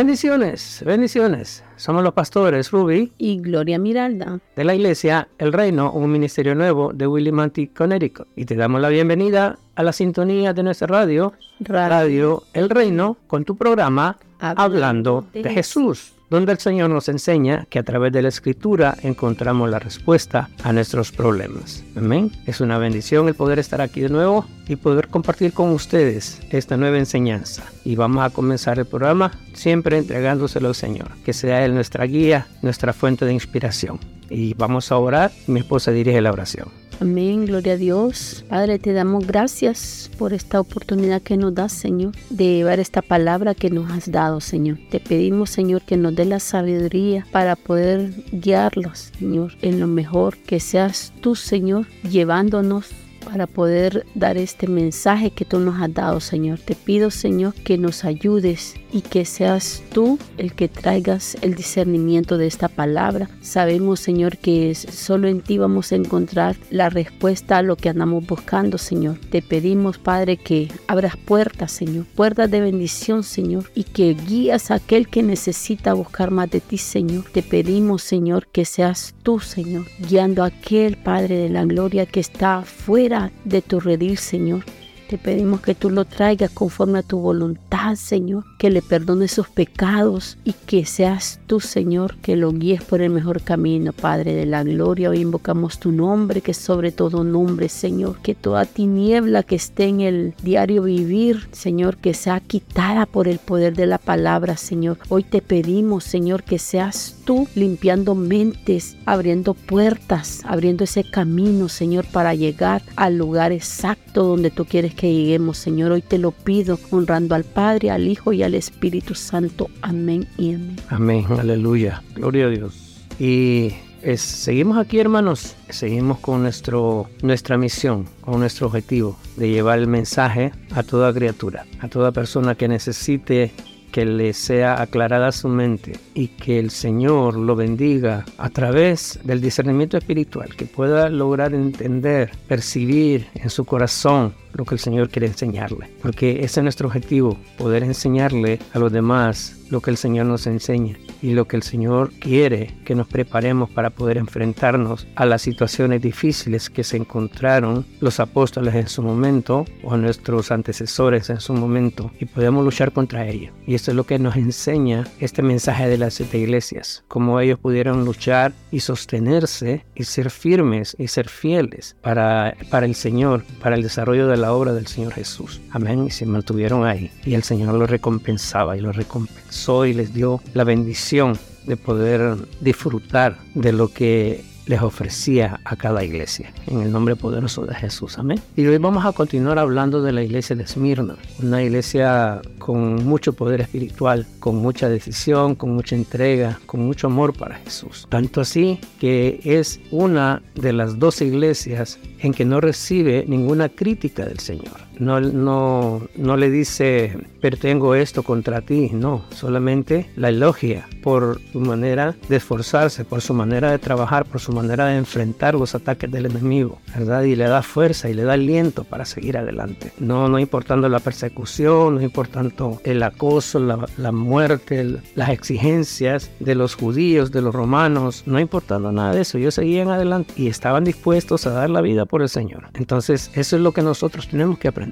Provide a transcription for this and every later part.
Bendiciones, bendiciones. Somos los pastores Ruby y Gloria Miralda de la iglesia El Reino, un ministerio nuevo de Willimantic, Connecticut. Y te damos la bienvenida a la sintonía de nuestra radio, Radio, El Reino, con tu programa Hablando, de, Jesús donde el Señor nos enseña que a través de la escritura encontramos la respuesta a nuestros problemas. Amén. Es una bendición el poder estar aquí de nuevo y poder compartir con ustedes esta nueva enseñanza. Y vamos a comenzar el programa siempre entregándoselo al Señor, que sea Él nuestra guía, nuestra fuente de inspiración. Y vamos a orar. Mi esposa dirige la oración. Amén, gloria a Dios. Padre, te damos gracias por esta oportunidad que nos das, Señor, de llevar esta palabra que nos has dado, Señor. Te pedimos, Señor, que nos dé la sabiduría para poder guiarlos, Señor, en lo mejor, que seas tú, Señor, llevándonos para poder dar este mensaje que tú nos has dado, Señor. Te pido, Señor, que nos ayudes y que seas tú el que traigas el discernimiento de esta palabra. Sabemos, Señor, que solo en ti vamos a encontrar la respuesta a lo que andamos buscando, Señor. Te pedimos, Padre, que abras puertas, Señor, puertas de bendición, Señor, y que guías a aquel que necesita buscar más de ti, Señor. Te pedimos, Señor, que seas tú, Señor, guiando a aquel Padre de la gloria que está fuera de tu redil, Señor. Te pedimos que tú lo traigas conforme a tu voluntad, Señor, que le perdones sus pecados y que seas tú, Señor, que lo guíes por el mejor camino, Padre de la gloria. Hoy invocamos tu nombre, que sobre todo nombre, Señor, que toda tiniebla que esté en el diario vivir, Señor, que sea quitada por el poder de la palabra, Señor. Hoy te pedimos, Señor, que seas tú limpiando mentes, abriendo puertas, abriendo ese camino, Señor, para llegar al lugar exacto donde tú quieres que lleguemos, Señor. Hoy te lo pido, honrando al Padre, al Hijo y al Espíritu Santo. Amén y amén. Amén, aleluya. Gloria a Dios. Y seguimos aquí, hermanos. Seguimos con nuestro, nuestra misión, con nuestro objetivo de llevar el mensaje a toda criatura, a toda persona que necesite que le sea aclarada su mente y que el Señor lo bendiga a través del discernimiento espiritual, que pueda lograr entender, percibir en su corazón lo que el Señor quiere enseñarle. Porque ese es nuestro objetivo, poder enseñarle a los demás lo que el Señor nos enseña y lo que el Señor quiere que nos preparemos para poder enfrentarnos a las situaciones difíciles que se encontraron los apóstoles en su momento o nuestros antecesores en su momento y podemos luchar contra ellos. Y esto es lo que nos enseña este mensaje de las siete iglesias, cómo ellos pudieron luchar y sostenerse y ser firmes y ser fieles para, para el Señor, para el desarrollo de la obra del Señor Jesús. Amén. Y se mantuvieron ahí. Y el Señor los recompensaba y los recompensó y les dio la bendición de poder disfrutar de lo que les ofrecía a cada iglesia. En el nombre poderoso de Jesús. Amén. Y hoy vamos a continuar hablando de la iglesia de Esmirna. Una iglesia con mucho poder espiritual, con mucha decisión, con mucha entrega, con mucho amor para Jesús. Tanto así que es una de las dos iglesias en que no recibe ninguna crítica del Señor no, no, no le dice, pero tengo esto contra ti, no, solamente la elogia por su manera de esforzarse, por su manera de trabajar, por su manera de enfrentar los ataques del enemigo, ¿verdad? Y le da fuerza y le da aliento para seguir adelante. No, no importando la persecución, no importando el acoso, la, la muerte, las exigencias de los judíos, de los romanos, no importando nada de eso, ellos seguían adelante y estaban dispuestos a dar la vida por el Señor. Entonces, eso es lo que nosotros tenemos que aprender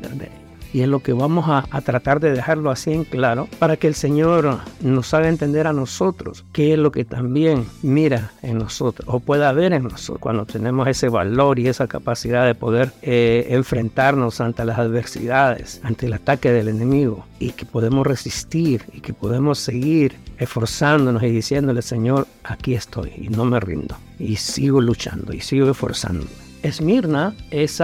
y es lo que vamos a, tratar de dejarlo así en claro para que el Señor nos haga entender a nosotros qué es lo que también mira en nosotros o pueda ver en nosotros cuando tenemos ese valor y esa capacidad de poder eh, enfrentarnos ante las adversidades, ante el ataque del enemigo y que podemos resistir y que podemos seguir esforzándonos y diciéndole Señor, aquí estoy y no me rindo y sigo luchando y sigo esforzándome. Esmirna es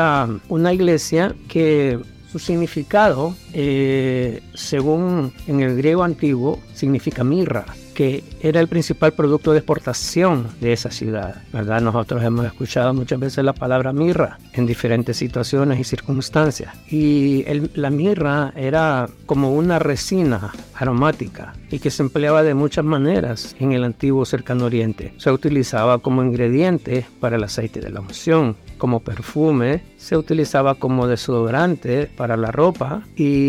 una iglesia que su significado, eh, según en el griego antiguo, significa mirra que era el principal producto de exportación de esa ciudad, ¿verdad? Nosotros hemos escuchado muchas veces la palabra mirra en diferentes situaciones y circunstancias. Y la mirra era como una resina aromática y que se empleaba de muchas maneras en el antiguo cercano oriente. Se utilizaba como ingrediente para el aceite de la unción, como perfume, se utilizaba como desodorante para la ropa y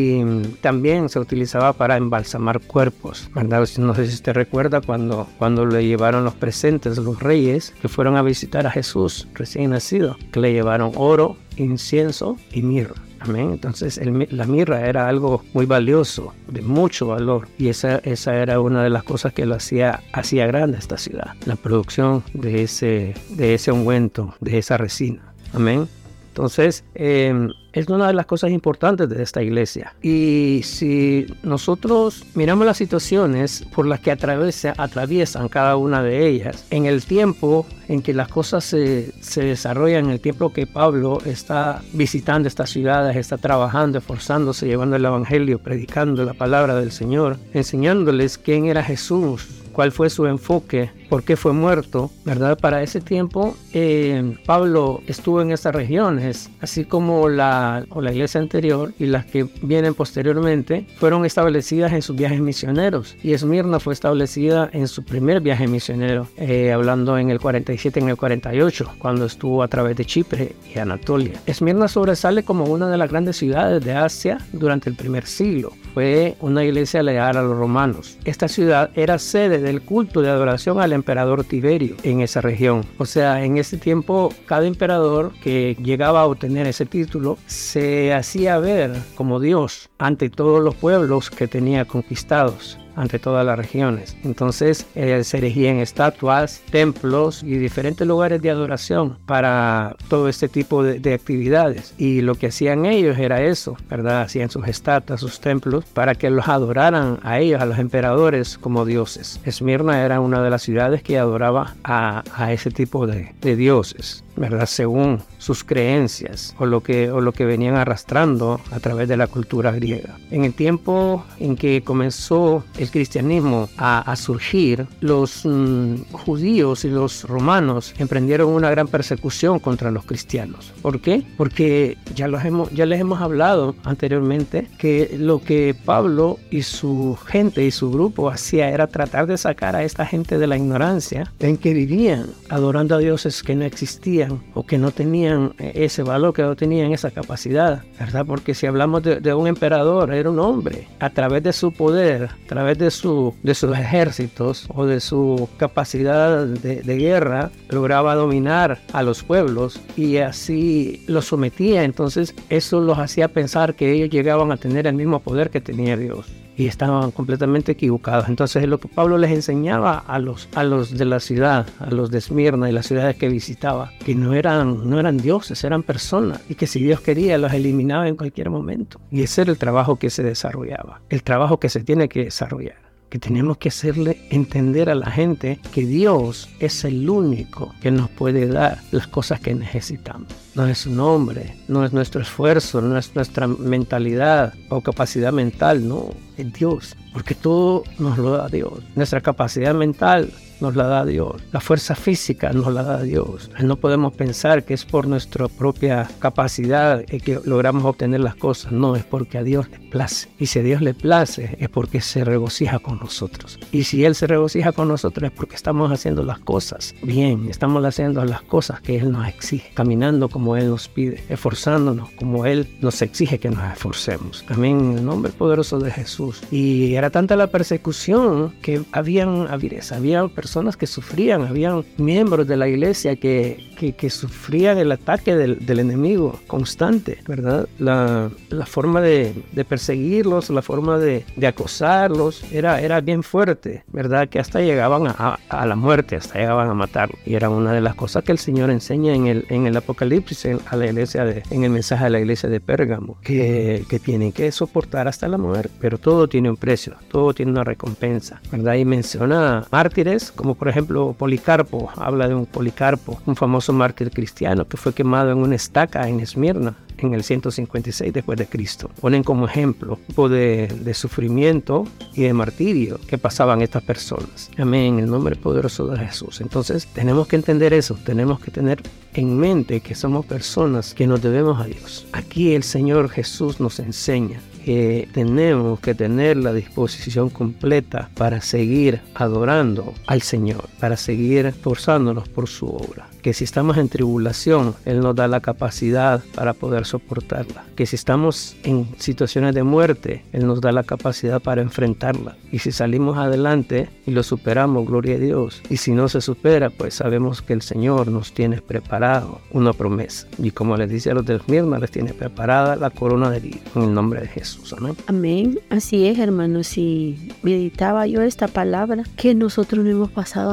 también se utilizaba para embalsamar cuerpos, ¿verdad? No sé si usted recuerda cuando, cuando le llevaron los presentes los reyes que fueron a visitar a Jesús recién nacido, que le llevaron oro, incienso y mirra. Amén. Entonces la mirra era algo muy valioso, de mucho valor. Y esa, esa era una de las cosas que lo hacía, hacía grande esta ciudad. La producción de ese, de ese ungüento, de esa resina. Amén. Entonces, em, es una de las cosas importantes de esta iglesia. Y si nosotros miramos las situaciones por las que atraviesan cada una de ellas, en el tiempo en que las cosas se, se desarrollan, en el tiempo que Pablo está visitando estas ciudades, está trabajando, esforzándose, llevando el Evangelio, predicando la palabra del Señor, enseñándoles quién era Jesús, cuál fue su enfoque, por qué fue muerto, ¿verdad? Para ese tiempo eh, Pablo estuvo en estas regiones, así como la, o la iglesia anterior y las que vienen posteriormente, fueron establecidas en sus viajes misioneros. Y Esmirna fue establecida en su primer viaje misionero, eh, hablando en el 47, en el 48, cuando estuvo a través de Chipre y Anatolia. Esmirna sobresale como una de las grandes ciudades de Asia durante el primer siglo. Fue una iglesia leal a los romanos. Esta ciudad era sede del culto de adoración al emperador Tiberio en esa región. O sea, en ese tiempo cada emperador que llegaba a obtener ese título se hacía ver como Dios ante todos los pueblos que tenía conquistados ante todas las regiones. Entonces eh, se erigían estatuas, templos y diferentes lugares de adoración para todo este tipo de, actividades. Y lo que hacían ellos era eso, ¿verdad? Hacían sus estatuas, sus templos, para que los adoraran a ellos, a los emperadores, como dioses. Esmirna era una de las ciudades que adoraba a, ese tipo de, de dioses. ¿Verdad? Según sus creencias o lo, que, o lo que venían arrastrando a través de la cultura griega. En el tiempo en que comenzó el cristianismo a, surgir, los mm, judíos y los romanos emprendieron una gran persecución contra los cristianos. ¿Por qué? Porque ya, los hemos, ya les hemos hablado anteriormente que lo que Pablo y su gente y su grupo hacía era tratar de sacar a esta gente de la ignorancia en que vivían adorando a dioses que no existían o que no tenían ese valor, que no tenían esa capacidad, ¿verdad? Porque si hablamos de, un emperador, era un hombre, a través de su poder, a través de, su, de sus ejércitos o de su capacidad de guerra, lograba dominar a los pueblos y así los sometía. Entonces eso los hacía pensar que ellos llegaban a tener el mismo poder que tenía Dios y estaban completamente equivocados. Entonces lo que Pablo les enseñaba a los, a los de la ciudad, a los de Esmirna y las ciudades que visitaba, que no eran, no eran dioses, eran personas y que si Dios quería los eliminaba en cualquier momento. Y ese era el trabajo que se desarrollaba, el trabajo que se tiene que desarrollar que tenemos que hacerle entender a la gente que Dios es el único que nos puede dar las cosas que necesitamos. No es su nombre, no es nuestro esfuerzo, no es nuestra mentalidad o capacidad mental, no, es Dios, porque todo nos lo da Dios. Nuestra capacidad mental nos la da Dios. La fuerza física nos la da Dios. No podemos pensar que es por nuestra propia capacidad que logramos obtener las cosas. No, es porque a Dios le place. Y si a Dios le place es porque se regocija con nosotros. Y si Él se regocija con nosotros es porque estamos haciendo las cosas bien. Estamos haciendo las cosas que Él nos exige. Caminando como Él nos pide. Esforzándonos como Él nos exige que nos esforcemos. Amén. En el nombre poderoso de Jesús. Y era tanta la persecución que habían, había personas personas que sufrían, habían miembros de la iglesia que, que, sufrían el ataque del, del, enemigo constante, ¿verdad? La, la forma de, de, perseguirlos, la forma de, de, acosarlos, era, era bien fuerte, ¿verdad? Que hasta llegaban a, a, la muerte, hasta llegaban a matarlos. Y era una de las cosas que el Señor enseña en el, en el Apocalipsis, a la iglesia de, en el mensaje de la iglesia de Pérgamo, que, que tienen que soportar hasta la muerte, pero todo tiene un precio, todo tiene una recompensa, ¿verdad? Y menciona mártires como por ejemplo Policarpo, habla de un Policarpo, un famoso mártir cristiano que fue quemado en una estaca en Esmirna en el 156 después de Cristo. Ponen como ejemplo de, de sufrimiento y de martirio que pasaban estas personas. Amén, en el nombre poderoso de Jesús. Entonces tenemos que entender eso, tenemos que tener en mente que somos personas que nos debemos a Dios. Aquí el Señor Jesús nos enseña que tenemos que tener la disposición completa para seguir adorando al Señor, para seguir esforzándonos por su obra que si estamos en tribulación, Él nos da la capacidad para poder soportarla. Que si estamos en situaciones de muerte, Él nos da la capacidad para enfrentarla. Y si salimos adelante y lo superamos, gloria a Dios. Y si no se supera, pues sabemos que el Señor nos tiene preparado una promesa. Y como les dice a los de Esmirna, les tiene preparada la corona de vida. En el nombre de Jesús. Amén. Amén. Así es, hermanos. Y meditaba yo esta palabra que nosotros no hemos pasado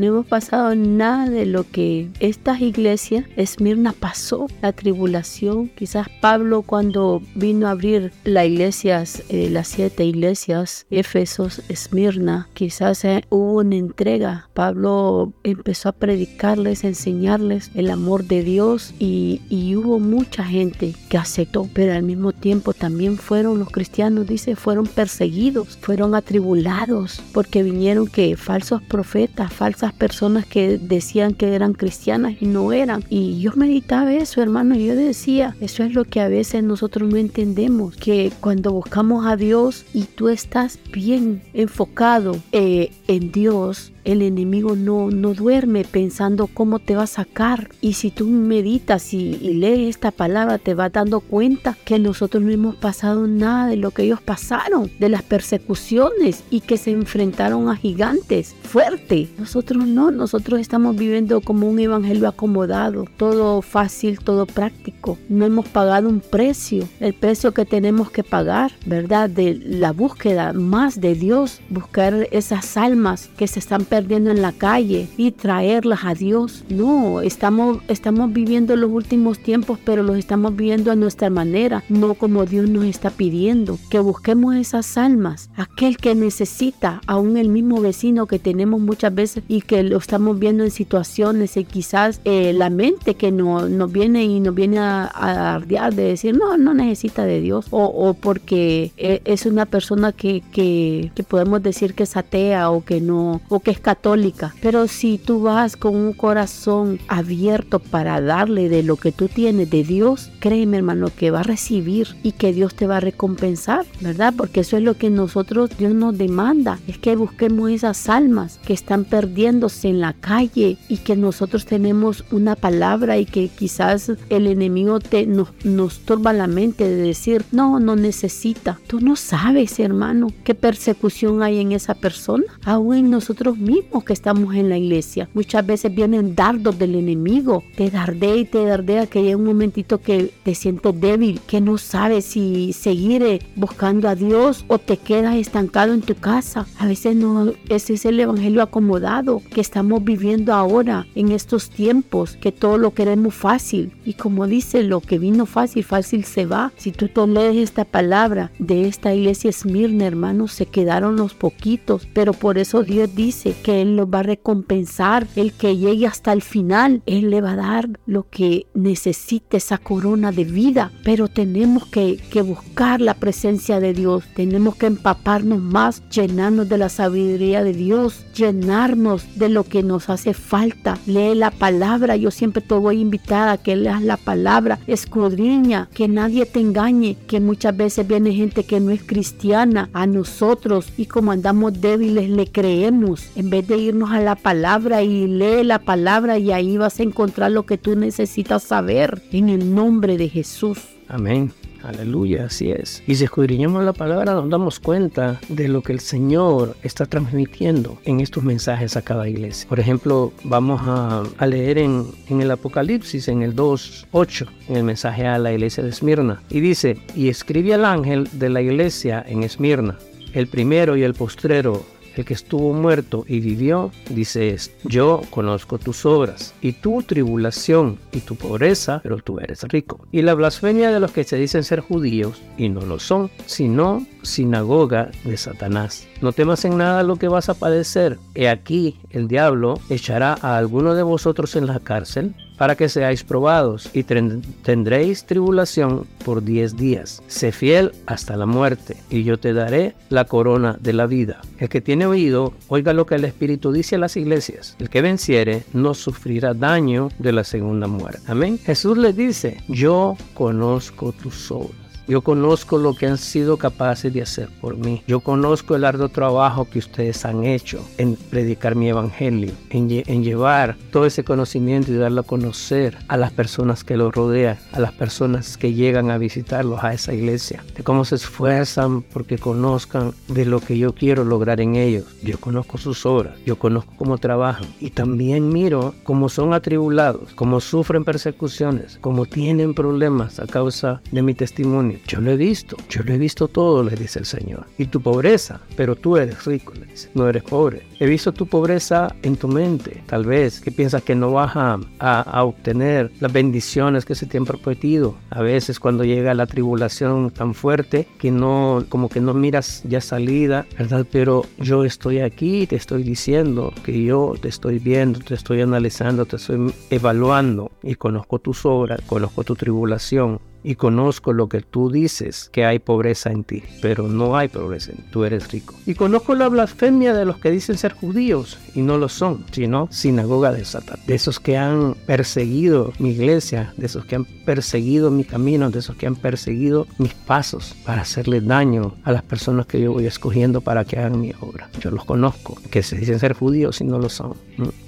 no hemos pasado nada de lo que estas iglesias, Esmirna pasó, la tribulación. Quizás Pablo cuando vino a abrir la iglesias, eh, las siete iglesias, Éfesos, Esmirna, quizás eh, hubo una entrega. Pablo empezó a predicarles, enseñarles el amor de Dios y, y hubo mucha gente que aceptó, pero al mismo tiempo también fueron los cristianos, dice, fueron perseguidos, fueron atribulados porque vinieron que falsos profetas, falsas personas que decían que eran cristianas y no eran. Y yo meditaba eso, hermano, y yo decía, eso es lo que a veces nosotros no entendemos, que cuando buscamos a Dios y tú estás bien enfocado eh, en Dios, el enemigo no, no duerme pensando cómo te va a sacar. Y si tú meditas y, lees esta palabra, te vas dando cuenta que nosotros no hemos pasado nada de lo que ellos pasaron, de las persecuciones y que se enfrentaron a gigantes fuerte. Nosotros no, nosotros estamos viviendo como un evangelio acomodado, todo fácil, todo práctico. No hemos pagado un precio, el precio que tenemos que pagar, ¿verdad? De la búsqueda más de Dios, buscar esas almas que se están perdiendo en la calle y traerlas a Dios. No, estamos, estamos viviendo los últimos tiempos, pero los estamos viviendo a nuestra manera, no como Dios nos está pidiendo. Que busquemos esas almas, aquel que necesita, aún el mismo vecino que tenemos muchas veces y que lo estamos viendo en situaciones y quizás eh, la mente que no, nos viene y nos viene a, a ardear de decir, no, no necesita de Dios, o, o porque eh, es una persona que, que, que podemos decir que es atea o que no, o que es católica, pero si tú vas con un corazón abierto para darle de lo que tú tienes de Dios, créeme hermano que va a recibir y que Dios te va a recompensar, ¿verdad? Porque eso es lo que nosotros, Dios nos demanda, es que busquemos esas almas que están perdiéndose en la calle y que nosotros tenemos una palabra y que quizás el enemigo te, nos, nos turba la mente de decir, no, no necesita. Tú no sabes, hermano, qué persecución hay en esa persona, aún en nosotros mismos mismos que estamos en la iglesia. Muchas veces vienen dardos del enemigo, te dardea y te dardea que hay un momentito que te sientes débil, que no sabes si seguir eh, buscando a Dios o te quedas estancado en tu casa. A veces no, ese es el evangelio acomodado que estamos viviendo ahora en estos tiempos, que todo lo queremos fácil. Y como dice, lo que vino fácil, fácil se va. Si tú lees esta palabra de esta iglesia Esmirna, hermanos, se quedaron los poquitos, pero por eso Dios dice que Él los va a recompensar, el que llegue hasta el final, Él le va a dar lo que necesite, esa corona de vida. Pero tenemos que, que buscar la presencia de Dios, tenemos que empaparnos más, llenarnos de la sabiduría de Dios, llenarnos de lo que nos hace falta. Lee la palabra, yo siempre te voy a invitar a que leas la palabra, escudriña, que nadie te engañe, que muchas veces viene gente que no es cristiana a nosotros y como andamos débiles le creemos vez de irnos a la palabra y lee la palabra y ahí vas a encontrar lo que tú necesitas saber en el nombre de Jesús. Amén. Aleluya, así es. Y si escudriñamos la palabra nos damos cuenta de lo que el Señor está transmitiendo en estos mensajes a cada iglesia. Por ejemplo, vamos a, leer en, en, el Apocalipsis, en el 2.8, en el mensaje a la iglesia de Esmirna. Y dice, y escribe al ángel de la iglesia en Esmirna, el primero y el postrero el que estuvo muerto y vivió, dice yo conozco tus obras y tu tribulación y tu pobreza, pero tú eres rico. Y la blasfemia de los que se dicen ser judíos y no lo son, sino sinagoga de Satanás. No temas en nada lo que vas a padecer. He aquí el diablo echará a alguno de vosotros en la cárcel para que seáis probados y tendréis tribulación por diez días. Sé fiel hasta la muerte y yo te daré la corona de la vida. El que tiene oído, oiga lo que el Espíritu dice a las iglesias. El que venciere no sufrirá daño de la segunda muerte. Amén. Jesús le dice, yo conozco tus obras Yo conozco lo que han sido capaces de hacer por mí. Yo conozco el arduo trabajo que ustedes han hecho en predicar mi evangelio, en, llevar todo ese conocimiento y darlo a conocer a las personas que lo rodean, a las personas que llegan a visitarlos a esa iglesia, de cómo se esfuerzan porque conozcan de lo que yo quiero lograr en ellos. Yo conozco sus obras, yo conozco cómo trabajan y también miro cómo son atribulados, cómo sufren persecuciones, cómo tienen problemas a causa de mi testimonio. Yo lo he visto, yo lo he visto todo, le dice el Señor. Y tu pobreza, pero tú eres rico, le dice, no eres pobre. He visto tu pobreza en tu mente, tal vez, que piensas que no vas a, a obtener las bendiciones que se te han prometido. A veces cuando llega la tribulación tan fuerte que no, como que no miras ya salida, ¿verdad? Pero yo estoy aquí, te estoy diciendo que yo te estoy viendo, te estoy analizando, te estoy evaluando y conozco tus obras, conozco tu tribulación, y conozco lo que tú dices, que hay pobreza en ti, pero no hay pobreza tú eres rico. Y conozco la blasfemia de los que dicen ser judíos y no lo son, sino sinagoga de Satanás, de esos que han perseguido mi iglesia, de esos que han perseguido mi camino, de esos que han perseguido mis pasos para hacerle daño a las personas que yo voy escogiendo para que hagan mi obra. Yo los conozco, que se dicen ser judíos y no lo son.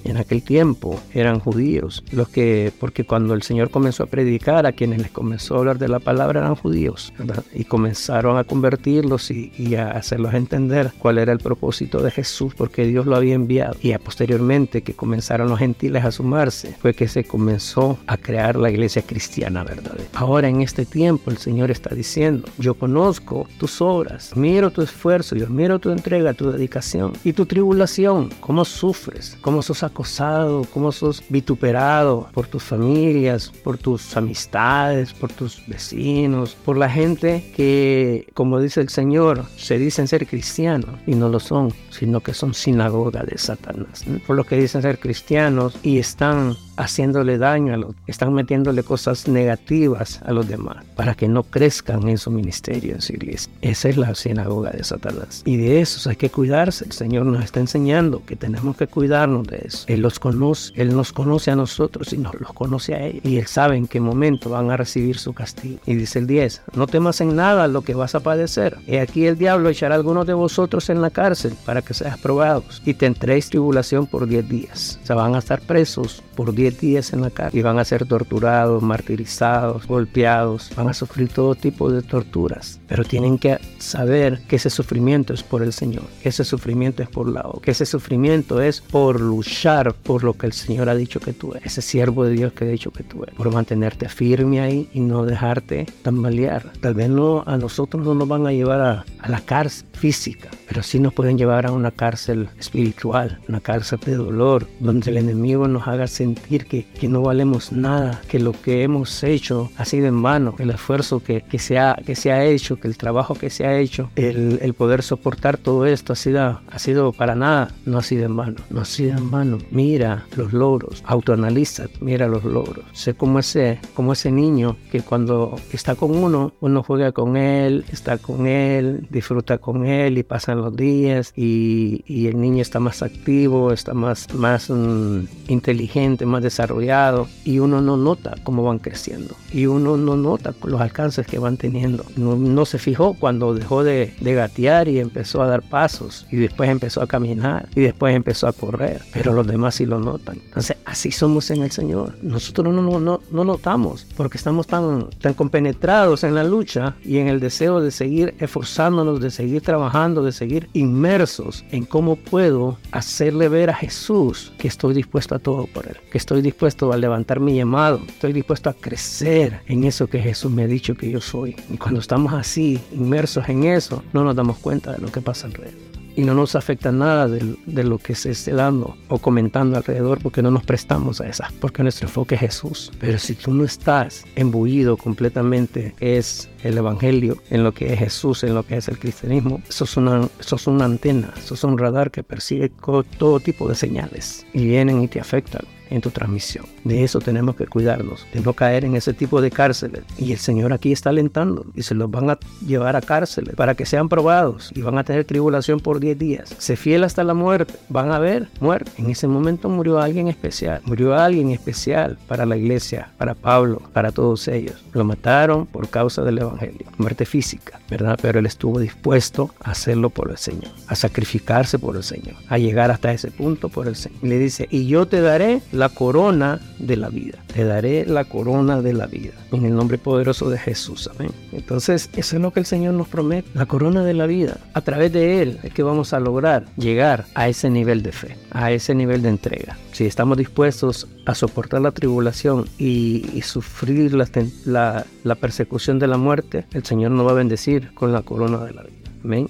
En aquel tiempo eran judíos los que, porque cuando el Señor comenzó a predicar a quienes les comenzó hablar de la palabra eran judíos, Y comenzaron a convertirlos y, a hacerlos entender cuál era el propósito de Jesús, porque Dios lo había enviado. Y a posteriormente que comenzaron los gentiles a sumarse, fue que se comenzó a crear la iglesia cristiana verdadera. Ahora en este tiempo el Señor está diciendo, yo conozco tus obras, miro tu esfuerzo, yo miro tu entrega, tu dedicación y tu tribulación, cómo sufres, cómo sos acosado, cómo sos vituperado por tus familias, por tus amistades, por tus vecinos, por la gente que, como dice el Señor, se dicen ser cristianos y no lo son, sino que son sinagoga de Satanás. Por lo que dicen ser cristianos y están haciéndole daño a los, están metiéndole cosas negativas a los demás para que no crezcan en su ministerio, en su iglesia. Esa es la sinagoga de Satanás. Y de esos hay que cuidarse. El Señor nos está enseñando que tenemos que cuidarnos de eso. Él los conoce, Él nos conoce a nosotros y nos los conoce a Él. Y Él sabe en qué momento van a recibir su castigo. Y dice el 10, no temas en nada lo que vas a padecer. Y aquí el diablo echará a algunos de vosotros en la cárcel para que seas probados y tendréis tribulación por 10 días. O sea, van a estar presos por 10 días en la cárcel y van a ser torturados, martirizados, golpeados, van a sufrir todo tipo de torturas. Pero tienen que saber que ese sufrimiento es por el Señor, que ese sufrimiento es por la obra, que ese sufrimiento es por luchar por lo que el Señor ha dicho que tú eres, ese siervo de Dios que ha dicho que tú eres, por mantenerte firme ahí y no dejarte tambalear. Tal vez no, a nosotros no nos van a llevar a, a la cárcel física, pero sí nos pueden llevar a una cárcel espiritual, una cárcel de dolor, donde el enemigo nos haga sentir que, que no valemos nada, que lo que hemos hecho ha sido en vano, el esfuerzo que, que, se, ha, que se ha hecho, que el trabajo que se ha hecho, el, el poder soportar todo esto ha sido, ha sido para nada, no ha sido en vano, no ha sido en vano. Mira los logros, autoanaliza, mira los logros. Sé como ese, como ese niño que cuando está con uno, uno juega con él, está con él, disfruta con él y pasan los días y, y el niño está más activo, está más, más um, inteligente, más desarrollado y uno no nota cómo van creciendo y uno no nota los alcances que van teniendo. No, no se fijó cuando dejó de, de, gatear y empezó a dar pasos y después empezó a caminar y después empezó a correr, pero los demás sí lo notan. Entonces así somos en el Señor. Nosotros no, no, no, no notamos porque estamos tan, tan compenetrados en la lucha y en el deseo de seguir esforzándonos, de seguir trabajando, de seguir inmersos en cómo puedo hacerle ver a Jesús que estoy dispuesto a todo por Él, que estoy dispuesto a levantar mi llamado, estoy dispuesto a crecer en eso que Jesús me ha dicho que yo soy. Y cuando estamos así, inmersos en eso, no nos damos cuenta de lo que pasa alrededor y no nos afecta nada de, de, lo que se esté dando o comentando alrededor porque no nos prestamos a esa, porque nuestro enfoque es Jesús. Pero si tú no estás embullido completamente, es el Evangelio, en lo que es Jesús, en lo que es el cristianismo, eso es una, eso una antena, eso es un radar que persigue todo tipo de señales y vienen y te afectan en tu transmisión. De eso tenemos que cuidarnos, de no caer en ese tipo de cárceles. Y el Señor aquí está alentando y se los van a llevar a cárceles para que sean probados y van a tener tribulación por 10 días. Se fiel hasta la muerte, van a ver muerte. En ese momento murió alguien especial, murió alguien especial para la iglesia, para Pablo, para todos ellos. Lo mataron por causa del Evangelio, muerte física, ¿verdad? Pero él estuvo dispuesto a hacerlo por el Señor, a sacrificarse por el Señor, a llegar hasta ese punto por el Señor. Y le dice, y yo te daré la corona de la vida, te daré la corona de la vida, en el nombre poderoso de Jesús, amén. Entonces, eso es lo que el Señor nos promete, la corona de la vida. A través de Él es que vamos a lograr llegar a ese nivel de fe, a ese nivel de entrega. Si estamos dispuestos a soportar la tribulación y, sufrir la, la persecución de la muerte, el Señor nos va a bendecir con la corona de la vida.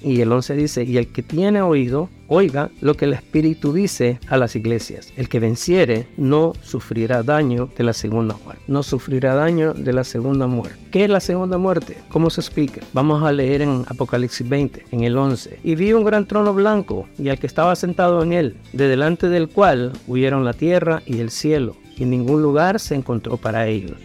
Y el 11 dice, y el que tiene oído, oiga lo que el Espíritu dice a las iglesias. El que venciere no sufrirá daño de la segunda muerte. No sufrirá daño de la segunda muerte. ¿Qué es la segunda muerte? ¿Cómo se explica? Vamos a leer en Apocalipsis 20, en el 11. Y vi un gran trono blanco y al que estaba sentado en él, de delante del cual huyeron la tierra y el cielo y ningún lugar se encontró para ellos.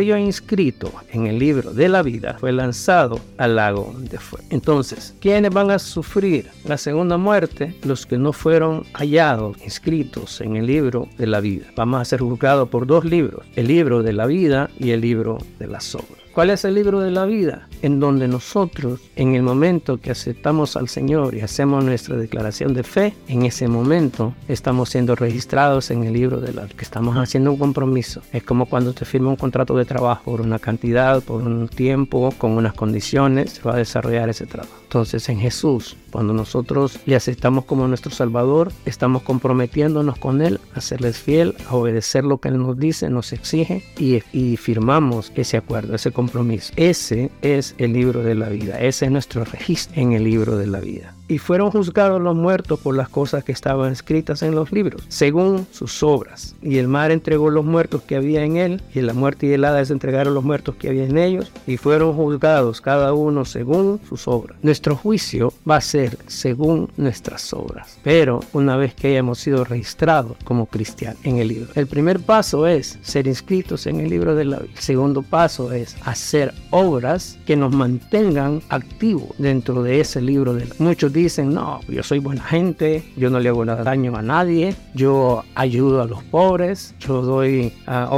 halló inscrito en el libro de la vida fue lanzado al lago de fuego. Entonces, ¿quiénes van a sufrir la segunda muerte, los que no fueron hallados, inscritos en el libro de la vida. Vamos a ser juzgados por dos libros, el libro de la vida y el libro de las obras. ¿Cuál es el libro de la vida? En donde nosotros, en el momento que aceptamos al Señor y hacemos nuestra declaración de fe, en ese momento estamos siendo registrados en el libro de la que estamos haciendo un compromiso. Es como cuando te firma un contrato de trabajo por una cantidad, por un tiempo, con unas condiciones, se va a desarrollar ese trabajo. Entonces en Jesús, cuando nosotros le aceptamos como nuestro Salvador, estamos comprometiéndonos con Él a serles fiel, a obedecer lo que Él nos dice, nos exige y, y firmamos ese acuerdo, ese compromiso. Ese es el libro de la vida, ese es nuestro registro en el libro de la vida y fueron juzgados los muertos por las cosas que estaban escritas en los libros, según sus obras. Y el mar entregó los muertos que había en él, y la muerte y el Hades entregaron los muertos que había en ellos, y fueron juzgados cada uno según sus obras. Nuestro juicio va a ser según nuestras obras, pero una vez que hayamos sido registrados como cristianos en el libro. El primer paso es ser inscritos en el libro de la vida. El segundo paso es hacer obras que nos mantengan activos dentro de ese libro de la Muchos dicen, no, yo soy buena gente, yo no le hago daño a nadie, yo ayudo a los pobres, yo doy a,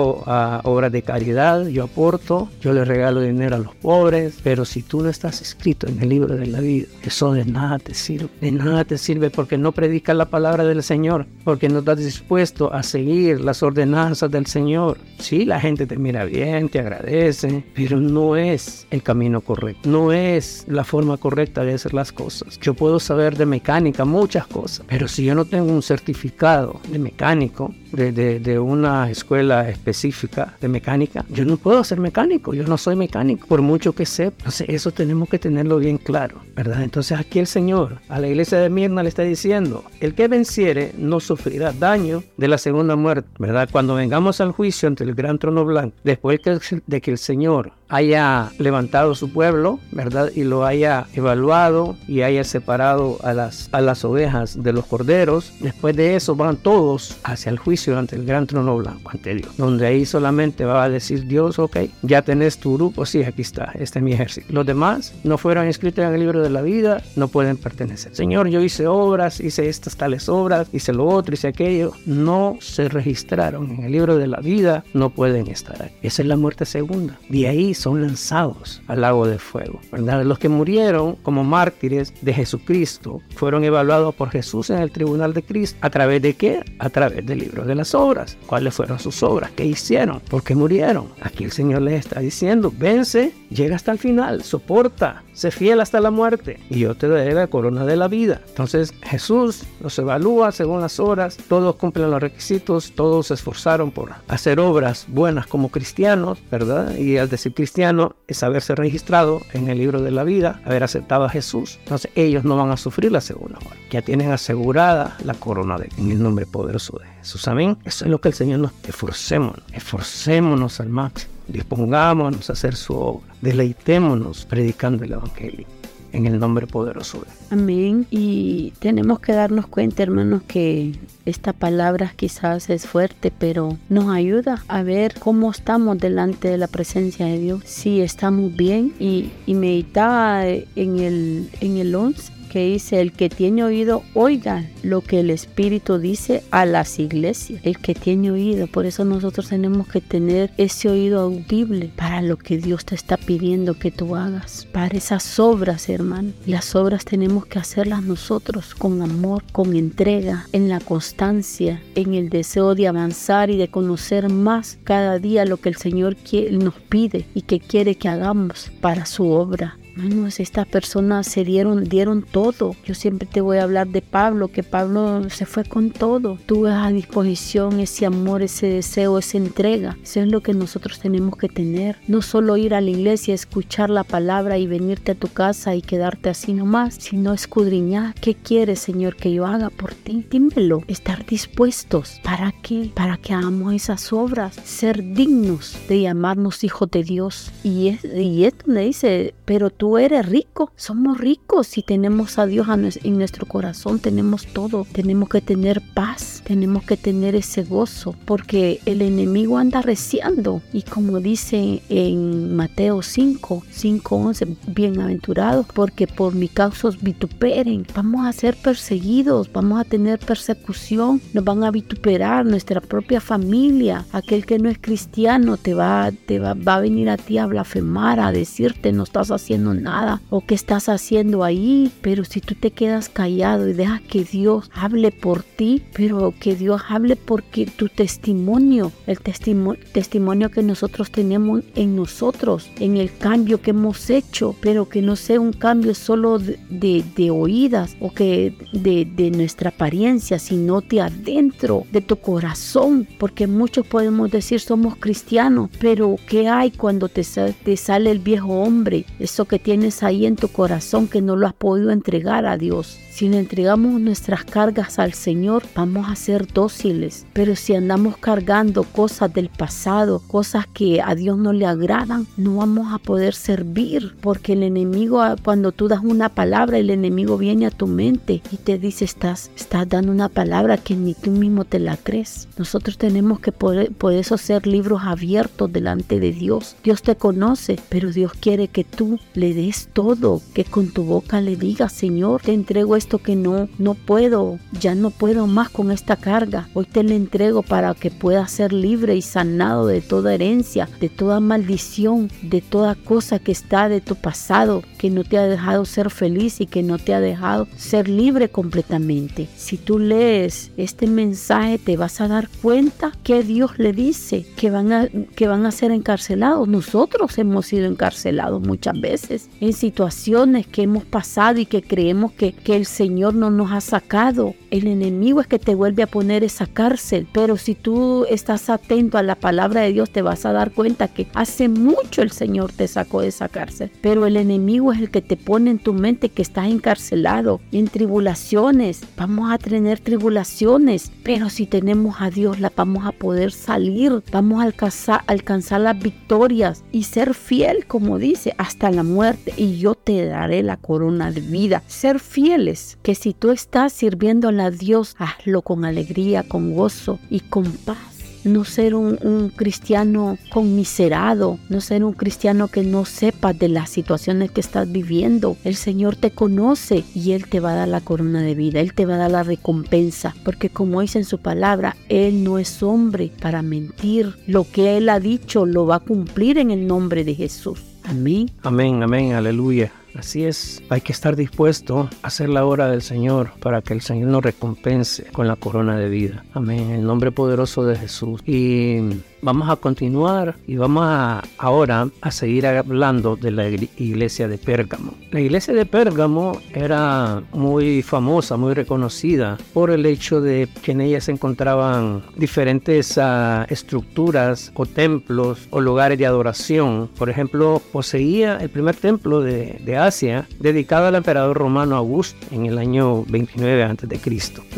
obras de caridad, yo aporto, yo le regalo dinero a los pobres, pero si tú no estás escrito en el libro de la vida, eso de nada te sirve, de nada te sirve porque no predicas la palabra del Señor, porque no estás dispuesto a seguir las ordenanzas del Señor. Sí, la gente te mira bien, te agradece, pero no es el camino correcto, no es la forma correcta de hacer las cosas. Yo puedo saber de mecánica muchas cosas, pero si yo no tengo un certificado de mecánico, de, una escuela específica de mecánica, yo no puedo ser mecánico, yo no soy mecánico, por mucho que sepa. Entonces eso tenemos que tenerlo bien claro, ¿verdad? Entonces aquí el Señor a la iglesia de Mirna le está diciendo, el que venciere no sufrirá daño de la segunda muerte, ¿verdad? Cuando vengamos al juicio ante el gran trono blanco, después de que el Señor haya levantado su pueblo, ¿verdad? Y lo haya evaluado y haya separado a las, a las ovejas de los corderos. Después de eso van todos hacia el juicio ante el gran trono blanco, ante Dios. Donde ahí solamente va a decir Dios, ok, ya tenés tu grupo, sí, aquí está, este es mi ejército. Los demás no fueron inscritos en el libro de la vida, no pueden pertenecer. Señor, yo hice obras, hice estas tales obras, hice lo otro, hice aquello. No se registraron en el libro de la vida, no pueden estar ahí. Esa es la muerte segunda. De ahí son lanzados al lago de fuego. ¿verdad? Los que murieron como mártires de Jesucristo fueron evaluados por Jesús en el tribunal de Cristo. ¿A través de qué? A través del libro de las obras. ¿Cuáles fueron sus obras? ¿Qué hicieron? ¿Por qué murieron? Aquí el Señor les está diciendo, vence, llega hasta el final, soporta, sé fiel hasta la muerte y yo te daré la corona de la vida. Entonces Jesús los evalúa según las obras, todos cumplen los requisitos, todos se esforzaron por hacer obras buenas como cristianos, ¿verdad? Y al decir cristiano es haberse registrado en el libro de la vida, haber aceptado a Jesús. Entonces ellos no van a sufrir la segunda muerte, ya tienen asegurada la corona de en el nombre poderoso de Jesús. Amén. Eso es lo que el Señor nos esforcémonos, esforcémonos al máximo, dispongámonos a hacer su obra, deleitémonos predicando el Evangelio en el nombre poderoso de Amén. Y tenemos que darnos cuenta, hermanos, que esta palabra quizás es fuerte, pero nos ayuda a ver cómo estamos delante de la presencia de Dios. Si estamos bien y, y meditaba en el, en el 11 que dice, el que tiene oído, oiga lo que el Espíritu dice a las iglesias. El que tiene oído, por eso nosotros tenemos que tener ese oído audible para lo que Dios te está pidiendo que tú hagas, para esas obras, hermano. Las obras tenemos que hacerlas nosotros con amor, con entrega, en la constancia, en el deseo de avanzar y de conocer más cada día lo que el Señor nos pide y que quiere que hagamos para su obra. Hermanos, estas personas se dieron, dieron todo. Yo siempre te voy a hablar de Pablo, que Pablo se fue con todo. Tuvo a disposición ese amor, ese deseo, esa entrega. Eso es lo que nosotros tenemos que tener. No solo ir a la iglesia, escuchar la palabra y venirte a tu casa y quedarte así nomás, sino escudriñar. ¿Qué quieres, Señor, que yo haga por ti? Dímelo. Estar dispuestos. ¿Para qué? Para que hagamos esas obras. Ser dignos de llamarnos hijos de Dios. Y es, y es donde dice, pero tú eres rico. Somos ricos si tenemos a Dios en nuestro corazón, tenemos todo. Tenemos que tener paz, tenemos que tener ese gozo, porque el enemigo anda reciando. Y como dice en Mateo 5, 5, 11, bienaventurados, porque por mi causa vituperen. Vamos a ser perseguidos, vamos a tener persecución, nos van a vituperar nuestra propia familia. Aquel que no es cristiano te va, te va, va a venir a ti a blasfemar, a decirte no estás haciendo nada o qué estás haciendo ahí, pero si tú te quedas callado y dejas que Dios hable por ti, pero que Dios hable porque tu testimonio, el testimonio que nosotros tenemos en nosotros, en el cambio que hemos hecho, pero que no sea un cambio solo de, de, oídas o que de, de nuestra apariencia, sino de adentro, de tu corazón, porque muchos podemos decir somos cristianos, pero ¿qué hay cuando te, te sale el viejo hombre? Eso que tienes ahí en tu corazón que no lo has podido entregar a Dios. Si le entregamos nuestras cargas al Señor, vamos a ser dóciles. Pero si andamos cargando cosas del pasado, cosas que a Dios no le agradan, no vamos a poder servir. Porque el enemigo, cuando tú das una palabra, el enemigo viene a tu mente y te dice, estás, estás dando una palabra que ni tú mismo te la crees. Nosotros tenemos que poder, por eso ser libros abiertos delante de Dios. Dios te conoce, pero Dios quiere que tú le des todo, que con tu boca le digas, Señor, te entrego esto que no, no puedo, ya no puedo más con esta carga. Hoy te la entrego para que puedas ser libre y sanado de toda herencia, de toda maldición, de toda cosa que está de tu pasado, que no te ha dejado ser feliz y que no te ha dejado ser libre completamente. Si tú lees este mensaje te vas a dar cuenta que Dios le dice que van a, que van a ser encarcelados. Nosotros hemos sido encarcelados muchas veces en situaciones que hemos pasado y que creemos que, que el Señor no nos ha sacado. El enemigo es que te vuelve a poner esa cárcel. Pero si tú estás atento a la palabra de Dios, te vas a dar cuenta que hace mucho el Señor te sacó de esa cárcel. Pero el enemigo es el que te pone en tu mente que estás encarcelado, en tribulaciones. Vamos a tener tribulaciones. Pero si tenemos a Dios, la vamos a poder salir. Vamos a alcanzar, alcanzar las victorias y ser fiel, como dice, hasta la muerte. Y yo te daré la corona de vida. Ser fieles que si tú estás sirviendo a Dios, hazlo con alegría, con gozo y con paz no ser un, cristiano conmiserado, no ser un cristiano que no sepa de las situaciones que estás viviendo. El Señor te conoce y Él te va a dar la corona de vida, Él te va a dar la recompensa, porque como dice en su palabra, Él no es hombre para mentir. Lo que Él ha dicho lo va a cumplir en el nombre de Jesús. Amén. Amén, amén, aleluya. Así es, hay que estar dispuesto a hacer la obra del Señor para que el Señor nos recompense con la corona de vida. Amén, en el nombre poderoso de Jesús. Y vamos a continuar y vamos a, ahora a seguir hablando de la iglesia de Pérgamo. La iglesia de Pérgamo era muy famosa, muy reconocida por el hecho de que en ella se encontraban diferentes uh, estructuras o templos o lugares de adoración. Por ejemplo, poseía el primer templo de, de Asia dedicado al emperador romano Augusto en el año 29 a.C.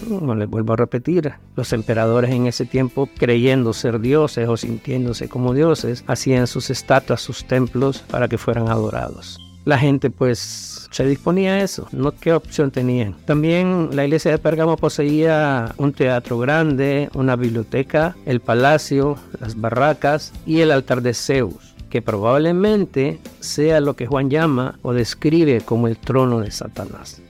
Como les vuelvo a repetir, los emperadores en ese tiempo creyendo ser dioses sintiéndose como dioses, hacían sus estatuas, sus templos para que fueran adorados. La gente pues se disponía a eso, no qué opción tenían. También la iglesia de Pérgamo poseía un teatro grande, una biblioteca, el palacio, las barracas y el altar de Zeus que probablemente sea lo que Juan llama o describe como el trono de Satanás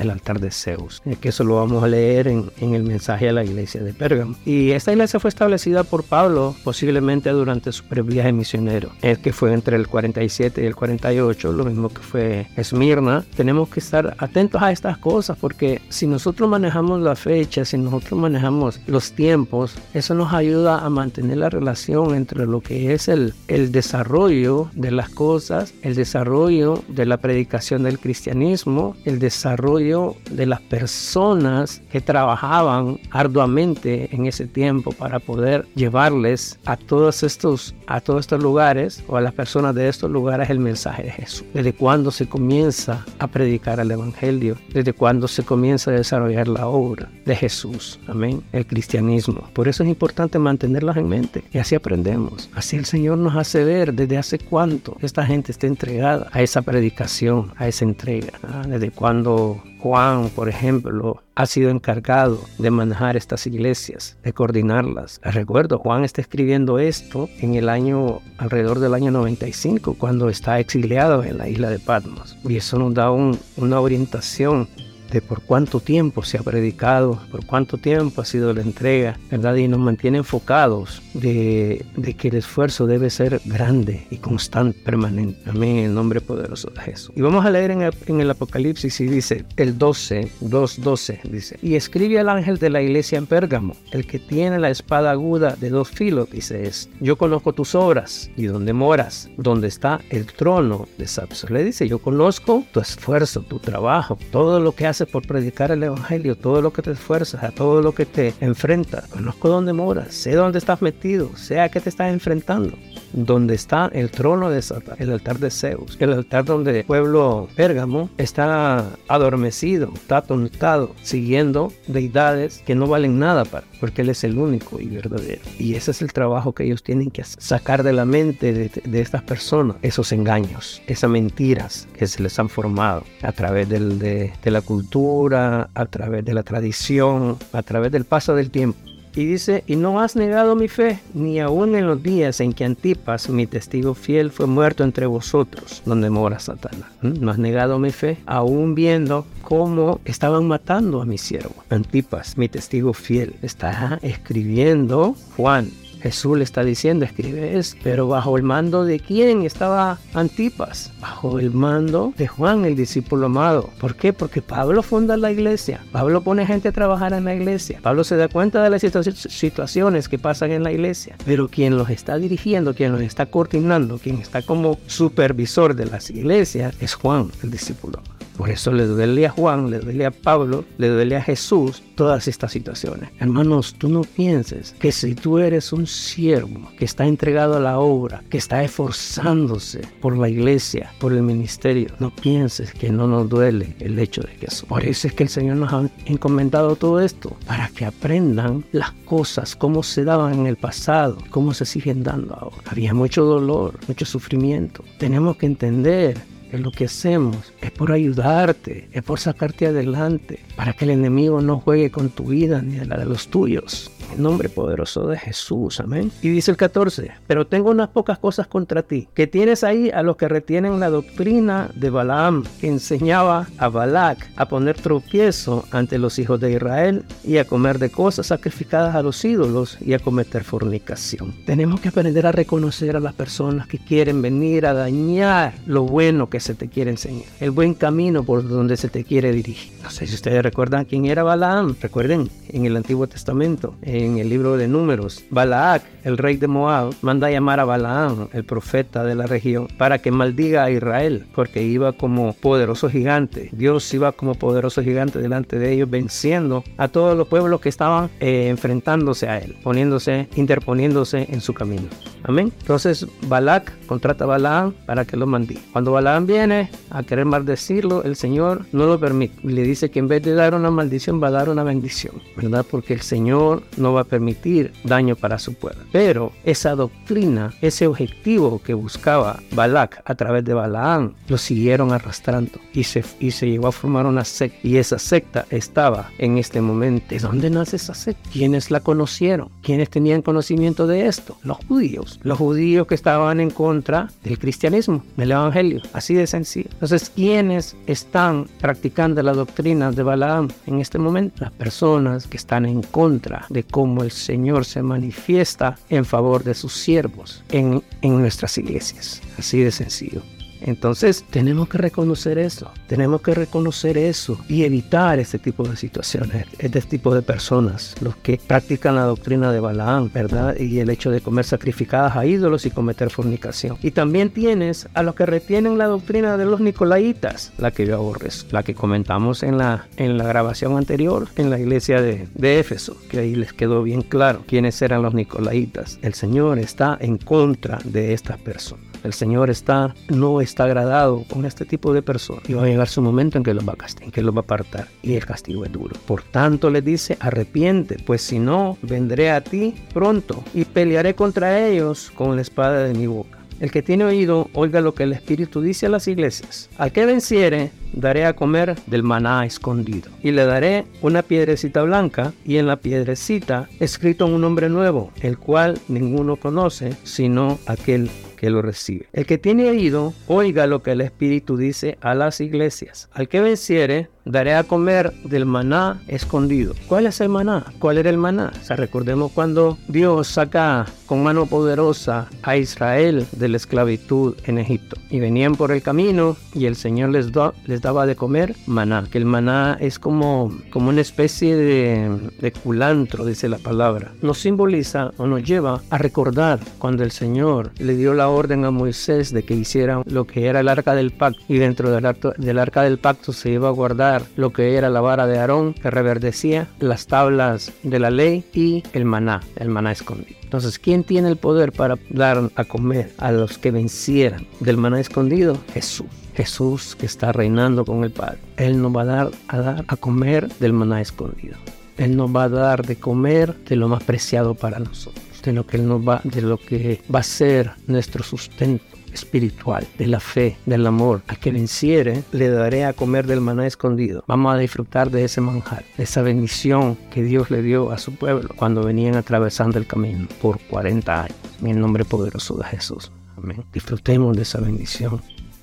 el altar de Zeus, que eso lo vamos a leer en, el mensaje a la iglesia de Pérgamo. Y esta iglesia fue establecida por Pablo posiblemente durante su viaje misionero, el que fue entre el 47 y el 48, lo mismo que fue Esmirna. Tenemos que estar atentos a estas cosas porque si nosotros manejamos la fecha, si nosotros manejamos los tiempos, eso nos ayuda a mantener la relación entre lo que es el, el desarrollo de las cosas, el desarrollo de la predicación del cristianismo, el desarrollo de las personas que trabajaban arduamente en ese tiempo para poder llevarles a todos estos a todos estos lugares o a las personas de estos lugares el mensaje de Jesús. Desde cuándo se comienza a predicar el evangelio, desde cuándo se comienza a desarrollar la obra de Jesús. Amén. El cristianismo. Por eso es importante mantenerlas en mente y así aprendemos. Así el Señor nos hace ver desde hace cuánto esta gente está entregada a esa predicación, a esa entrega. Desde cuándo Juan, por ejemplo, ha sido encargado de manejar estas iglesias, de coordinarlas. recuerdo, Juan está escribiendo esto en el año, alrededor del año 95, cuando está exiliado en la isla de Patmos. Y eso nos da una orientación de por cuánto tiempo se ha predicado, por cuánto tiempo ha sido la entrega, ¿verdad? Y nos mantiene enfocados de, que el esfuerzo debe ser grande y constante, permanente. Amén, en el nombre poderoso de Jesús. Y vamos a leer en el, Apocalipsis y dice, el 12, 2, 12, dice, y escribe al ángel de la iglesia en Pérgamo, el que tiene la espada aguda de dos filos, dice es, yo conozco tus obras y donde moras, donde está el trono de Sapso. Le dice, yo conozco tu esfuerzo, tu trabajo, todo lo que has por predicar el Evangelio, todo lo que te esfuerzas, a todo lo que te enfrentas. Conozco dónde moras, sé dónde estás metido, sé a qué te estás enfrentando. Donde está el trono de Satán, el altar de Zeus, el altar donde el pueblo Pérgamo está adormecido, está atontado, siguiendo deidades que no valen nada para, porque Él es el único y verdadero. Y ese es el trabajo que ellos tienen que sacar de la mente de, estas personas, esos engaños, esas mentiras que se les han formado a través del, de, de la cultura a través de la tradición, a través del paso del tiempo. Y dice, y no has negado mi fe, ni aun en los días en que Antipas, mi testigo fiel, fue muerto entre vosotros, donde mora Satanás. ¿Mm? No has negado mi fe, aún viendo cómo estaban matando a mi siervo. Antipas, mi testigo fiel, está escribiendo Juan Jesús le está diciendo, escribe es, pero bajo el mando de quién estaba Antipas? Bajo el mando de Juan, el discípulo amado. ¿Por qué? Porque Pablo funda la iglesia. Pablo pone gente a trabajar en la iglesia. Pablo se da cuenta de las situaciones que pasan en la iglesia. Pero quien los está dirigiendo, quien los está coordinando, quien está como supervisor de las iglesias es Juan, el discípulo. Por eso le duele a Juan, le duele a Pablo, le duele a Jesús todas estas situaciones. Hermanos, tú no pienses que si tú eres un siervo que está entregado a la obra, que está esforzándose por la iglesia, por el ministerio, no pienses que no nos duele el hecho de que eso. Por eso es que el Señor nos ha encomendado todo esto, para que aprendan las cosas, cómo se daban en el pasado, cómo se siguen dando ahora. Había mucho dolor, mucho sufrimiento. Tenemos que entender que lo que hacemos es por ayudarte, es por sacarte adelante, para que el enemigo no juegue con tu vida ni la de los tuyos. El nombre poderoso de Jesús, amén. Y dice el 14, pero tengo unas pocas cosas contra ti, que tienes ahí a los que retienen la doctrina de Balaam, que enseñaba a Balac a poner tropiezo ante los hijos de Israel y a comer de cosas sacrificadas a los ídolos y a cometer fornicación. Tenemos que aprender a reconocer a las personas que quieren venir a dañar lo bueno que se te quiere enseñar, el buen camino por donde se te quiere dirigir. No sé si ustedes recuerdan quién era Balaam. Recuerden, en el Antiguo Testamento, en el libro de Números, Balaak, el rey de Moab, manda a llamar a Balaam, el profeta de la región, para que maldiga a Israel, porque iba como poderoso gigante. Dios iba como poderoso gigante delante de ellos, venciendo a todos los pueblos que estaban eh, enfrentándose a él, poniéndose, interponiéndose en su camino. Amén. Entonces Balak contrata a Balaam para que lo maldiga. Cuando Balaam viene a querer maldecirlo, el Señor no lo permite. Le dice que en vez de dar una maldición va a dar una bendición, ¿verdad? Porque el Señor no va a permitir daño para su pueblo. Pero esa doctrina, ese objetivo que buscaba Balak a través de Balaam, lo siguieron arrastrando y se, y se llegó a formar una secta. Y esa secta estaba en este momento. ¿De dónde nace esa secta? ¿Quiénes la conocieron? ¿Quiénes tenían conocimiento de esto? Los judíos los judíos que estaban en contra del cristianismo, del evangelio, así de sencillo. Entonces, ¿quiénes están practicando la doctrina de Balaam en este momento? Las personas que están en contra de cómo el Señor se manifiesta en favor de sus siervos en nuestras iglesias, así de sencillo. Entonces tenemos que reconocer eso, tenemos que reconocer eso y evitar este tipo de situaciones, este tipo de personas, los que practican la doctrina de Balaam, ¿verdad? Y el hecho de comer sacrificadas a ídolos y cometer fornicación. Y también tienes a los que retienen la doctrina de los nicolaitas, la que yo aborrezco, la que comentamos en la, en la grabación anterior en la iglesia de, de Éfeso, que ahí les quedó bien claro quiénes eran los nicolaitas. El Señor está en contra de estas personas. El Señor está, no está agradado con este tipo de personas. Y va a llegar su momento en que los va a castigar, en que los va a apartar. Y el castigo es duro. Por tanto, le dice, arrepiente, pues si no, vendré a ti pronto y pelearé contra ellos con la espada de mi boca. El que tiene oído, oiga lo que el Espíritu dice a las iglesias. Al que venciere, daré a comer del maná escondido. Y le daré una piedrecita blanca, y en la piedrecita escrito un nombre nuevo, el cual ninguno conoce, sino aquel lo recibe. El que tiene oído, oiga lo que el Espíritu dice a las iglesias. Al que venciere, daré a comer del maná escondido. ¿Cuál es el maná? ¿Cuál era el maná? O sea, recordemos cuando Dios saca con mano poderosa a Israel de la esclavitud en Egipto. Y venían por el camino y el Señor les, les daba de comer maná. Que el maná es como, como una especie de, de culantro, dice la palabra. Nos simboliza o nos lleva a recordar cuando el Señor le dio la orden a Moisés de que hiciera lo que era el arca del pacto. Y dentro del arca del pacto se iba a guardar lo que era la vara de Aarón que reverdecía, las tablas de la ley y el maná, el maná escondido. Entonces, ¿quién tiene el poder para dar a comer a los que vencieran del maná escondido? Jesús. Jesús que está reinando con el Padre. Él nos va a dar a, dar a comer del maná escondido. Él nos va a dar de comer de lo más preciado para nosotros, de lo que Él nos va, de lo que va a ser nuestro sustento espiritual, de la fe, del amor. A que venciere, le daré a comer del maná escondido. Vamos a disfrutar de ese manjar, de esa bendición que Dios le dio a su pueblo cuando venían atravesando el camino por 40 años. En el nombre poderoso de Jesús. Amén. Disfrutemos de esa bendición.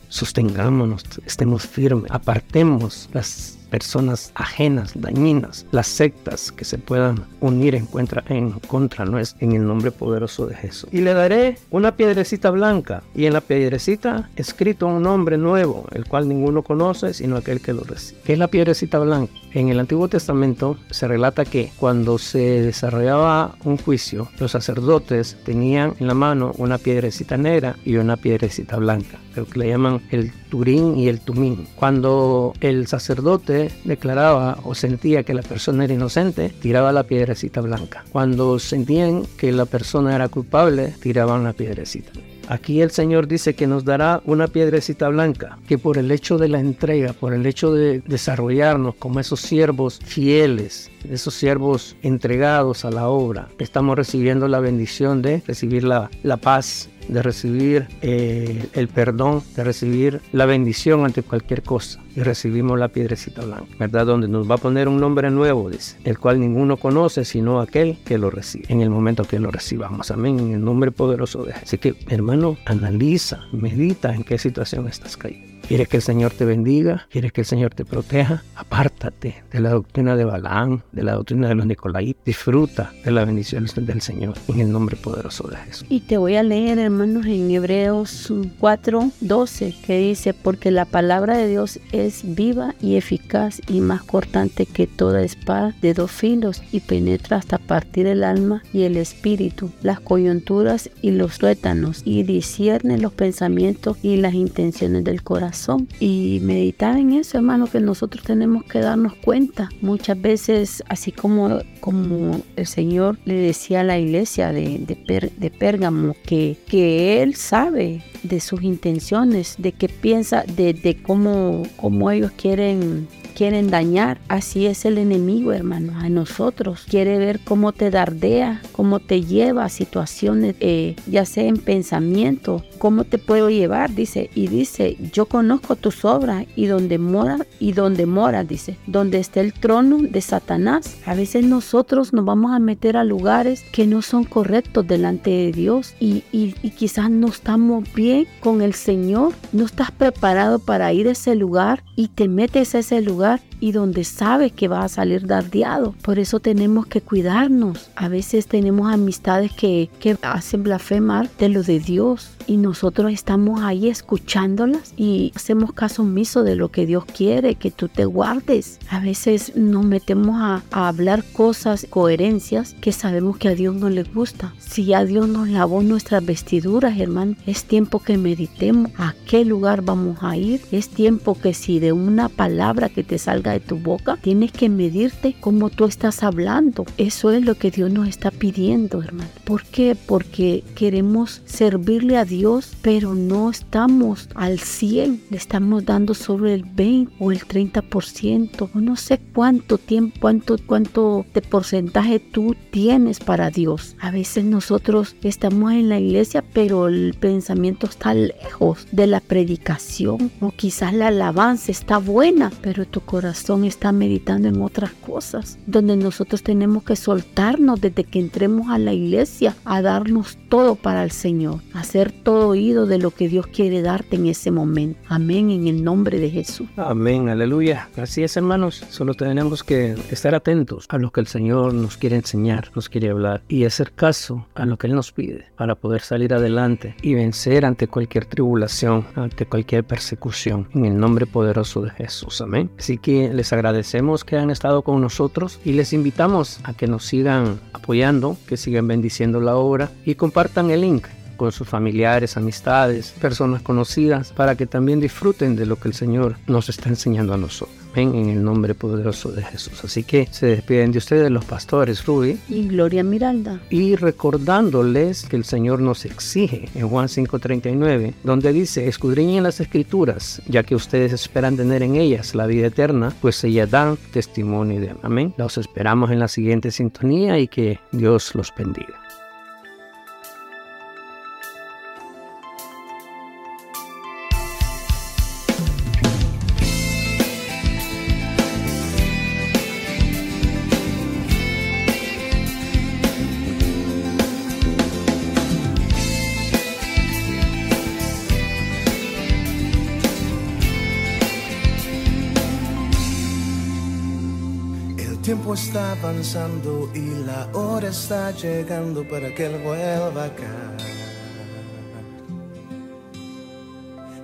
Sostengámonos, estemos firmes, apartemos las personas ajenas, dañinas, las sectas que se puedan unir en contra, en contra en el nombre poderoso de Jesús. Y le daré una piedrecita blanca y en la piedrecita escrito un nombre nuevo, el cual ninguno conoce sino aquel que lo recibe. ¿Qué es la piedrecita blanca? En el Antiguo Testamento se relata que cuando se desarrollaba un juicio, los sacerdotes tenían en la mano una piedrecita negra y una piedrecita blanca, lo que le llaman el turín y el tumín. Cuando el sacerdote declaraba o sentía que la persona era inocente, tiraba la piedrecita blanca. Cuando sentían que la persona era culpable, tiraban la piedrecita. Aquí el Señor dice que nos dará una piedrecita blanca, que por el hecho de la entrega, por el hecho de desarrollarnos como esos siervos fieles, esos siervos entregados a la obra, estamos recibiendo la bendición de recibir la, la paz de recibir eh, el perdón, de recibir la bendición ante cualquier cosa. Y recibimos la piedrecita blanca, ¿verdad? Donde nos va a poner un nombre nuevo, dice, el cual ninguno conoce sino aquel que lo recibe, en el momento que lo recibamos. Amén, en el nombre poderoso de Jesús. Así que, hermano, analiza, medita en qué situación estás cayendo. ¿Quieres que el Señor te bendiga? ¿Quieres que el Señor te proteja? Apártate de la doctrina de Balaam, de la doctrina de los Nicolai. Disfruta de la bendición del Señor en el nombre poderoso de Jesús. Y te voy a leer, hermanos, en Hebreos 4, 12, que dice, porque la palabra de Dios es viva y eficaz y más cortante que toda espada de dos filos y penetra hasta partir el alma y el espíritu, las coyunturas y los tuétanos y discierne los pensamientos y las intenciones del corazón y meditar en eso, hermano, que nosotros tenemos que darnos cuenta. Muchas veces, así como, como el Señor le decía a la iglesia de, de, Pérgamo, que, que Él sabe de sus intenciones, de qué piensa, de, de cómo, cómo ellos quieren quieren dañar. Así es el enemigo, hermano, a nosotros. Quiere ver cómo te dardea, cómo te lleva a situaciones, eh, ya sea en pensamiento, cómo te puedo llevar, dice. Y dice, yo conozco tus obras y donde mora, y donde mora, dice, donde está el trono de Satanás. A veces nosotros nos vamos a meter a lugares que no son correctos delante de Dios y, y, y quizás no estamos bien con el Señor. No estás preparado para ir a ese lugar y te metes a ese lugar y donde sabes que va a salir dardeado. Por eso tenemos que cuidarnos. A veces tenemos amistades que, que hacen blasfemar de lo de Dios y nosotros estamos ahí escuchándolas y hacemos caso omiso de lo que Dios quiere, que tú te guardes. A veces nos metemos a, hablar cosas, coherencias que sabemos que a Dios no le gusta. Si ya Dios nos lavó nuestras vestiduras, hermano, es tiempo que meditemos a qué lugar vamos a ir. Es tiempo que si de una palabra que te salga de tu boca, tienes que medirte cómo tú estás hablando. Eso es lo que Dios nos está pidiendo, hermano. ¿Por qué? Porque queremos servirle a Dios pero no estamos al 100, le estamos dando sobre el 20 o el 30% o no sé cuánto tiempo, cuánto, cuánto de porcentaje tú tienes para Dios. A veces nosotros estamos en la iglesia, pero el pensamiento está lejos de la predicación o quizás la alabanza está buena, pero tu corazón está meditando en otras cosas, donde nosotros tenemos que soltarnos desde que entremos a la iglesia a darnos todo para el Señor, hacer todo oído de lo que Dios quiere darte en ese momento. Amén, en el nombre de Jesús. Amén, aleluya. Así es, hermanos. Solo tenemos que estar atentos a lo que el Señor nos quiere enseñar, nos quiere hablar y hacer caso a lo que Él nos pide para poder salir adelante y vencer ante cualquier tribulación, ante cualquier persecución, en el nombre poderoso de Jesús. Amén. Así que les agradecemos que han estado con nosotros y les invitamos a que nos sigan apoyando, que sigan bendiciendo la obra y compartan el link con sus familiares, amistades, personas conocidas, para que también disfruten de lo que el Señor nos está enseñando a nosotros. en el nombre poderoso de Jesús. Así que se despiden de ustedes los pastores Ruby y Gloria Miranda. Y recordándoles que el Señor nos exige en Juan 5:39, donde dice, escudriñen las escrituras, ya que ustedes esperan tener en ellas la vida eterna, pues ellas dan testimonio de amén. Los esperamos en la siguiente sintonía y que Dios los bendiga. Avanzando y la hora está llegando para que Él vuelva acá.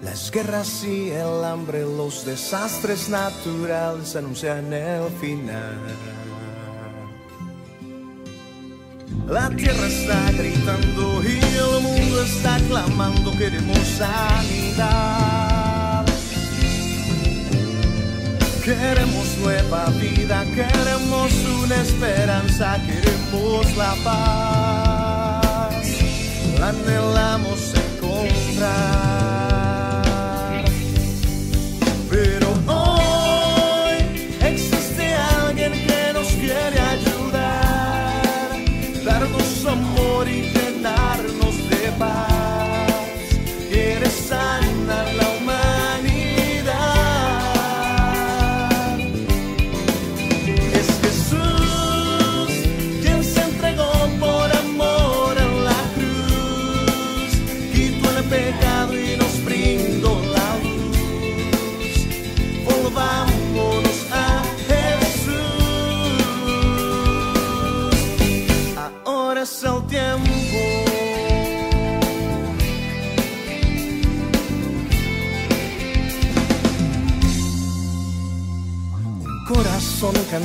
Las guerras y el hambre, los desastres naturales anuncian el final. La tierra está gritando y el mundo está clamando, queremos sanidad. Queremos nueva vida, queremos una esperanza, queremos la paz, la anhelamos encontrar. Pero hoy existe alguien que nos quiere ayudar, darnos amor y llenarnos de paz.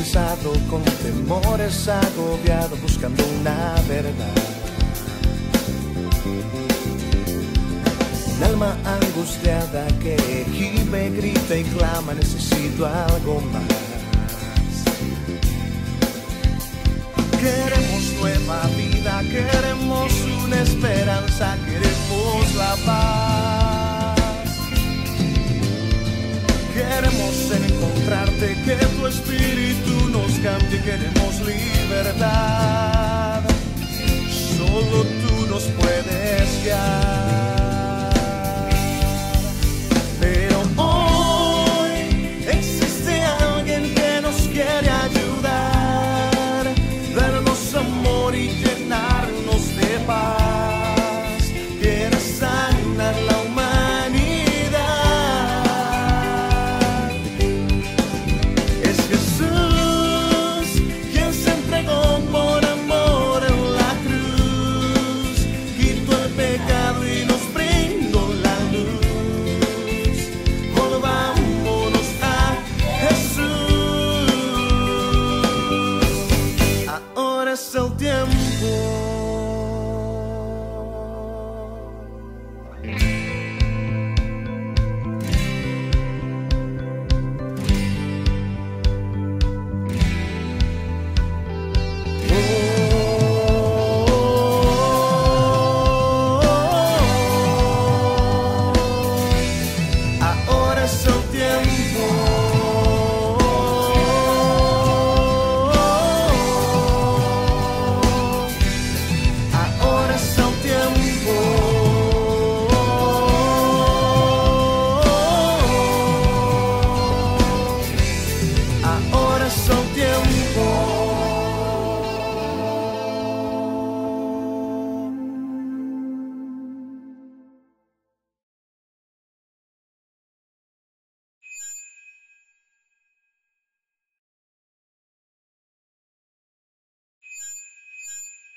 Cansado, con temores agobiado, buscando una verdad. Un alma angustiada que gime, grita y clama, necesito algo más. Queremos nueva vida, queremos una esperanza, queremos la paz. Queremos encontrarte, que tu espíritu nos cambie, queremos libertad. Solo tú nos puedes guiar.